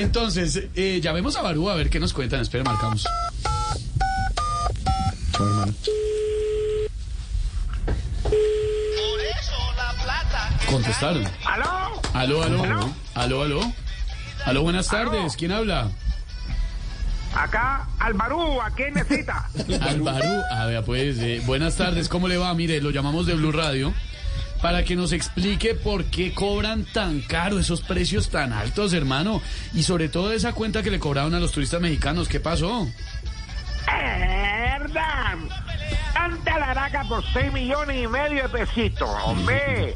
Entonces, eh, llamemos a Barú a ver qué nos cuentan. Espera, marcamos. Hermano. Por eso la plata. Contestaron. ¿Aló? Aló, aló. Aló, aló. Aló, buenas tardes. ¿Quién habla? Acá, Albarú, ¿a quién necesita? Alvaro. A ver, pues, eh, buenas tardes. ¿Cómo le va? Mire, lo llamamos de Blue Radio para que nos explique por qué cobran tan caro esos precios tan altos, hermano. Y sobre todo esa cuenta que le cobraron a los turistas mexicanos. ¿Qué pasó? ¡Verdad! Tanta laraca por 6 millones y medio de pesitos, hombre.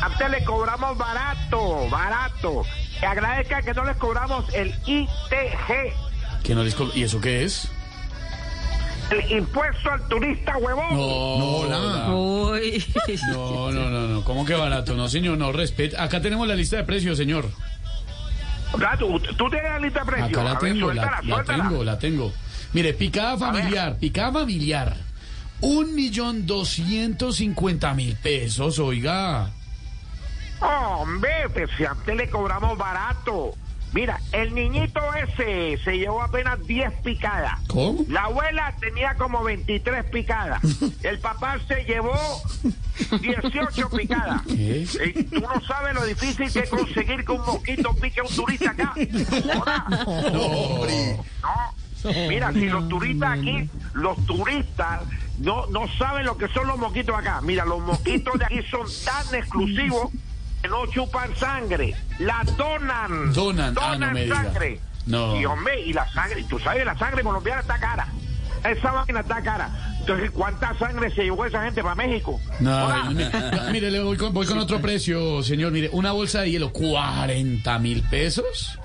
A usted le cobramos barato, barato. Que agradezca que no les cobramos el ITG, ¿Que no les ¿Y eso qué es? El impuesto al turista huevón. No, no, no, no, no, no. ¿Cómo que barato? No, señor, no respeta. Acá tenemos la lista de precios, señor. ¿Tú, tú tienes la lista de precios. Acá la ver, tengo, la, suéltala, la tengo, la tengo. Mire, picada familiar, picada familiar. Un millón doscientos cincuenta mil pesos, oiga. Hombre, pues si a usted le cobramos barato. Mira, el niñito ese se llevó apenas 10 picadas. ¿Cómo? La abuela tenía como 23 picadas. El papá se llevó 18 picadas. ¿Qué? Y tú no sabes lo difícil que es conseguir que un mosquito pique a un turista acá. Hola. No. Mira, si los turistas aquí, los turistas no, no saben lo que son los mosquitos acá. Mira, los mosquitos de aquí son tan exclusivos no chupan sangre. La donan. Donan. Ah, no me diga. sangre. No. Y hombre, y la sangre, tú sabes, la sangre colombiana está cara. Esa máquina está cara. Entonces, ¿cuánta sangre se llevó esa gente para México? No, mire, le voy con, voy con otro precio, señor. Mire, una bolsa de hielo, 40 mil pesos.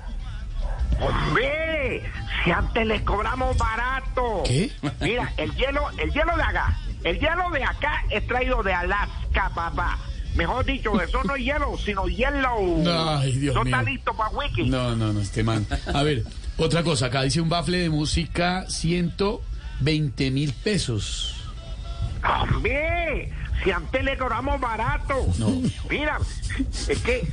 Hombre, si antes les cobramos barato. ¿Qué? Mira, el hielo, el hielo de acá, el hielo de acá es traído de Alaska, papá. Mejor dicho, eso no es hielo, sino hielo. Ay, Dios no mío. está listo para wiki. No, no, no, este man. A ver, otra cosa. Acá dice un bafle de música, 120 mil pesos. Hombre, si antes le cobramos barato. No. Mira, es que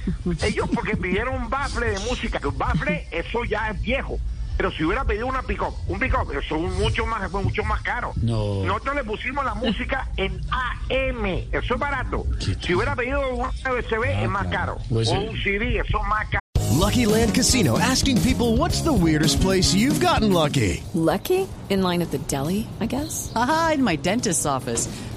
ellos porque pidieron un bafle de música, que un bafle, eso ya es viejo. Pero si hubiera pedido una pick un pick eso es mucho más, mucho más caro. No. Nosotros le pusimos la música en AM, eso es barato. Si hubiera pedido una USB, es más caro. USB. O un CD, eso es más caro. Lucky Land Casino asking people what's the weirdest place you've gotten lucky? Lucky? In line at the deli, I guess? Aha, in my dentist's office.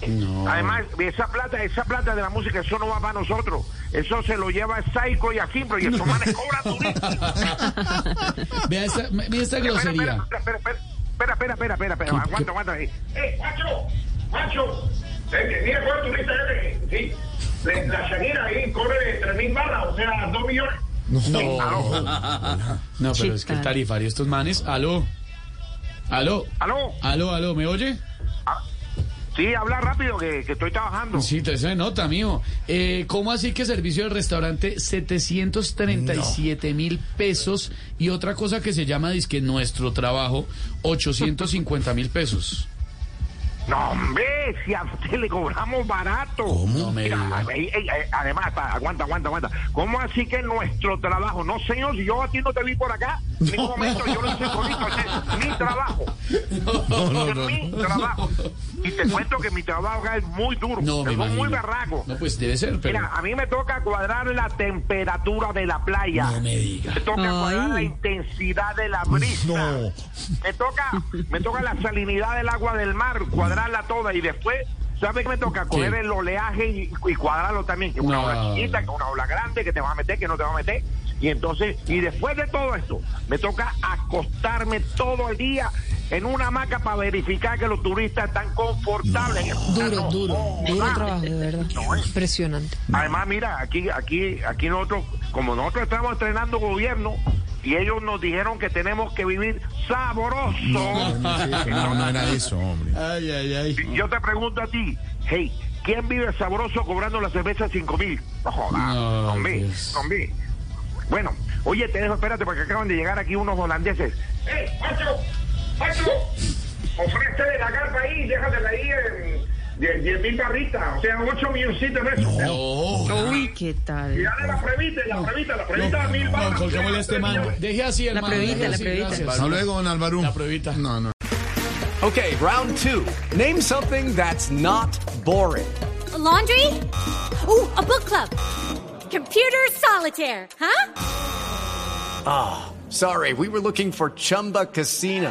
Claro. Además, esa plata, esa plata de la música, eso no va para nosotros. Eso se lo lleva a Psycho y a Simpro y esos manes cobran durísimo. Vea esta, mira esta Espera, grosería. espera, espera, espera, espera, espera, espera, espera, ¿Qué- aguanta, aguanta ahí. ¡Eh, macho! ¡Macho! Eh, Mira cuál turista es, sí. La Shakira ahí corre 3.000 balas, o sea, 2 millones. No, no, pero es que el tarifario estos manes. Aló. Aló. ¿Aló? Aló, aló, ¿me oye? Sí, habla rápido que, que estoy trabajando. Sí, te se nota, mijo. Eh, ¿Cómo así que servicio del restaurante 737 mil pesos y otra cosa que se llama disque nuestro trabajo 850 mil pesos? No, hombre, si a usted le cobramos barato. Me Mira, ey, además, aguanta, aguanta, aguanta. ¿Cómo así que nuestro trabajo? No, señor, si yo a ti no te vi por acá, en ningún momento yo lo hice solito, ese es mi trabajo. es mi trabajo. Y te cuento que mi trabajo acá es muy duro, No, me es muy berraco. No, pues debe ser, pero... Mira, a mí me toca cuadrar la temperatura de la playa. No me diga. Me toca cuadrar la intensidad de la brisa. Me toca, me toca la salinidad del agua del mar, cuadrarla toda y después ¿Sabe qué me toca? Coger el oleaje y, y cuadrarlo también, que una No. ola chiquita, que una ola grande, que te vas a meter, que no te vas a meter. Y entonces, y después de todo esto, me toca acostarme todo el día en una hamaca para verificar que los turistas están confortables. en el- Duro, No, duro, no, duro no, trabajo, de verdad. no, es- Impresionante. Además, mira, aquí, aquí, aquí nosotros, como nosotros estamos estrenando gobierno y ellos nos dijeron que tenemos que vivir sabroso. No, no era eso, hombre. Ay, ay, ay. Yo te pregunto a ti, hey, ¿quién vive sabroso cobrando la cerveza cinco mil? No jodas, No, mí. Bueno, oye, te dejo, espérate, porque acaban de llegar aquí unos holandeses. ¡Hey, macho! ¡Macho! Ofrécele la carta ahí, déjatela ahí en 10 mil barritas, o sea, 8 milloncitos de pesos. Uy, ¿qué tal? Y dale la previta, la previta, la previta de mil No, barras. colguémosle a este man. Deje así, hermano. pruebita, deje la así, Hasta luego, don Álvaro. La pruebita. No, no. Okay, round two. Name something that's not boring. laundry? Ooh, a book club. Computer solitaire, huh? Ah, sorry, we were looking for Chumba Casino.